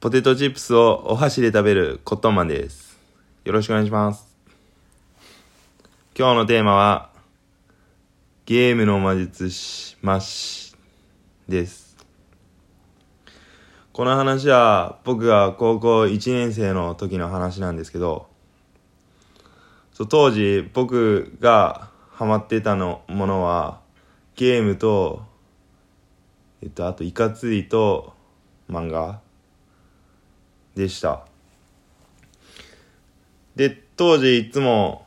ポテトチップスをお箸で食べるコットンマンです。よろしくお願いします。今日のテーマは、ゲームの魔術師、マッシです。この話は僕が高校1年生の時の話なんですけど、そう当時僕がハマってたのものは、ゲームと、えっと、あと、イカツイと漫画でした。で、当時いつも、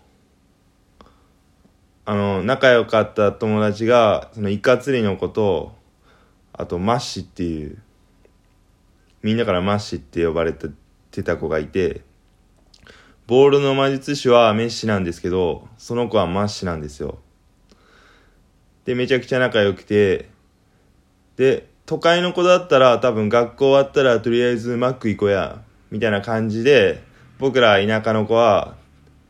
あの、仲良かった友達が、そのイカ釣りのことを、あと、マッシっていう、みんなからマッシって呼ばれてた子がいて、ボールの魔術師はメッシなんですけど、その子はマッシなんですよ。で、めちゃくちゃ仲良くて、で、都会の子だったら多分学校終わったらとりあえずマック行こうや、みたいな感じで、僕ら田舎の子は、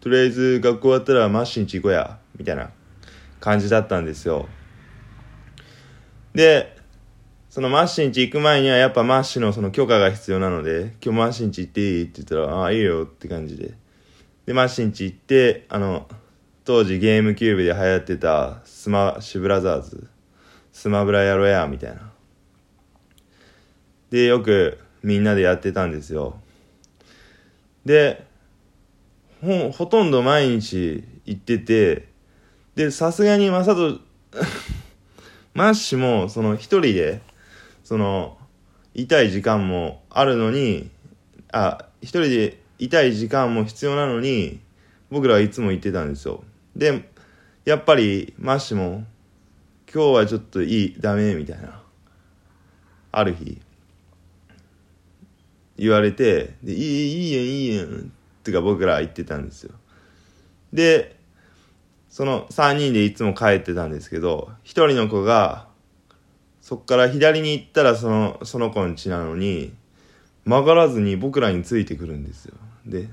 とりあえず学校終わったらマッシュんち行こうや、みたいな感じだったんですよ。で、そのマッシュんち行く前にはやっぱマッシュのその許可が必要なので、今日マッシュんち行っていい？って言ったら、ああ、いいよって感じで。で、マッシュんち行って、あの、当時ゲームキューブで流行ってたスマッシュブラザーズ、スマブラやろや、みたいな。で、よくみんなでやってたんですよ。で、ほ、ほとんど毎日行ってて、で、さすがにまさと、マッシュも、その一人で、その、居たい時間もあるのに、あ、一人で居たい時間も必要なのに、僕らはいつも行ってたんですよ。で、やっぱり、マッシュも、今日はちょっといい、ダメ、みたいな。ある日、言われて、で、いい、いいやん、いいやん、ってか僕ら言ってたんですよ。で、その3人でいつも帰ってたんですけど、1人の子が、そっから左に行ったらその、その子ん家なのに、曲がらずに僕らについてくるんですよ。で、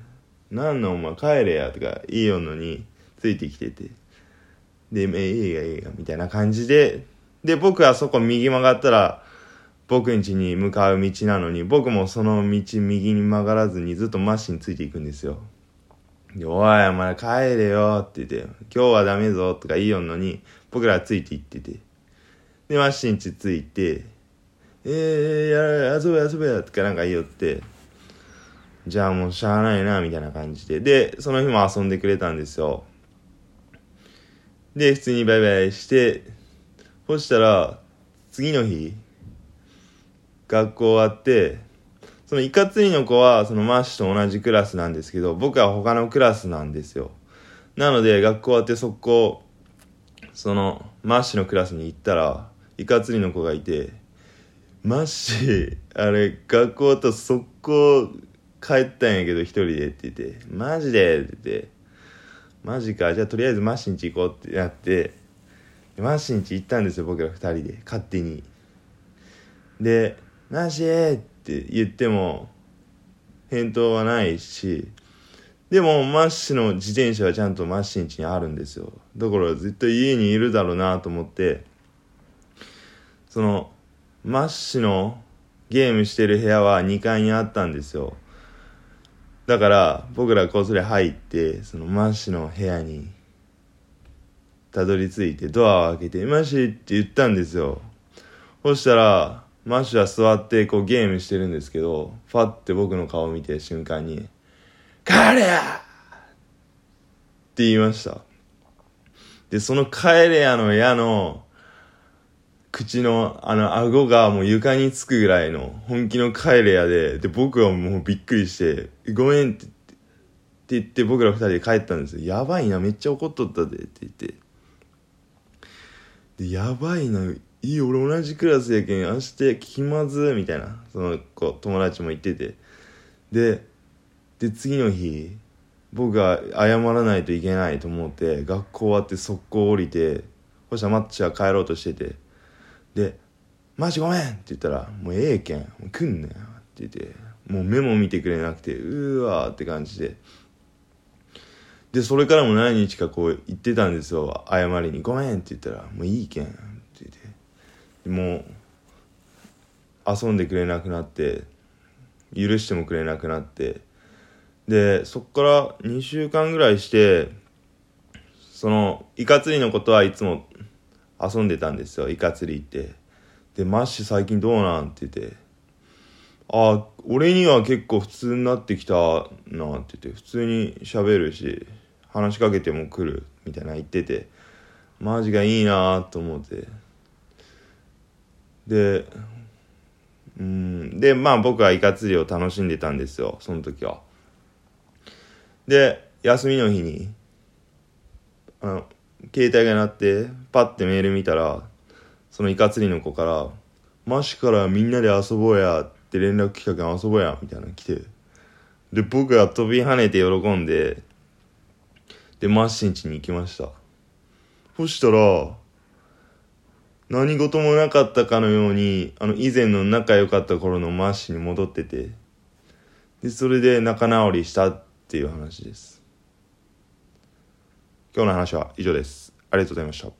なんなんお前帰れや、とか言いよんのに、ついてきてて。で、え、いいがいいが、みたいな感じで、で、僕はそこ右曲がったら、僕ん家に向かう道なのに、僕もその道右に曲がらずにずっとマッシュについていくんですよ。でおい、お前帰れよって言って、今日はダメぞとか言いよんのに、僕らはついて行ってて。で、マッシュん家ついて、えー、やれ、遊べ遊べやとかなんか言いよって、じゃあもうしゃあないな、みたいな感じで。で、その日も遊んでくれたんですよ。で、普通にバイバイして、そしたら、次の日、学校終わって、そのイカツリの子はそのマッシュと同じクラスなんですけど、僕は他のクラスなんですよ。なので学校終わって速攻、そのマッシュのクラスに行ったら、イカツリの子がいて、マッシュ、あれ、学校終わったら速攻帰ったんやけど一人でって言って、マジで？って言って、マジか、じゃあとりあえずマッシュんち行こうってなって、マッシュんち行ったんですよ、僕ら二人で、勝手に。で、マッシュって言っても、返答はないし、でも、マッシュの自転車はちゃんとマッシュんちにあるんですよ。だから絶対家にいるだろうなと思って、その、マッシュのゲームしてる部屋は2階にあったんですよ。だから、僕らこっそり入って、そのマッシュの部屋に、たどり着いてドアを開けて、マッシュって言ったんですよ。そしたら、マッシュは座ってこうゲームしてるんですけど、ファって僕の顔を見て瞬間に、帰れやって言いました。で、その帰れやの矢の、口のあの顎がもう床につくぐらいの本気の帰れやで、で、僕はもうびっくりして、ごめんってって、って言って僕ら二人で帰ったんですよ。やばいな、めっちゃ怒っとったで、って言って。で、やばいな、いい俺同じクラスやけん明日気まずみたいな。その子友達も言ってて。でで次の日僕が謝らないといけないと思って学校終わって速攻降りてそしたらマッチは帰ろうとしてて。で「マジごめん!」って言ったら「もうええけんもう来んねん」って言ってもう目も見てくれなくてうーわーって感じで。でそれからも何日かこう言ってたんですよ謝りに「ごめん」って言ったら「もういいけん」もう遊んでくれなくなって許してもくれなくなってでそっから2週間ぐらいしてそのイカ釣りのことはいつも遊んでたんですよイカ釣り行って。でマッシュ最近どうなん？って言って。あ俺には結構普通になってきたなって言って。普通に喋るし話しかけても来るみたいな言ってて。マジがいいなと思って。でうんでまあ僕はイカ釣りを楽しんでたんですよその時は。で休みの日にあの携帯が鳴ってパッてメール見たらそのイカ釣りの子から「マシからみんなで遊ぼうや」って連絡来たけん遊ぼうやみたいなの来てで僕が飛び跳ねて喜んででマッシュん家に行きました。そしたら何事もなかったかのようにあの以前の仲良かった頃のマッシュに戻っててでそれで仲直りしたっていう話です。今日の話は以上です。ありがとうございました。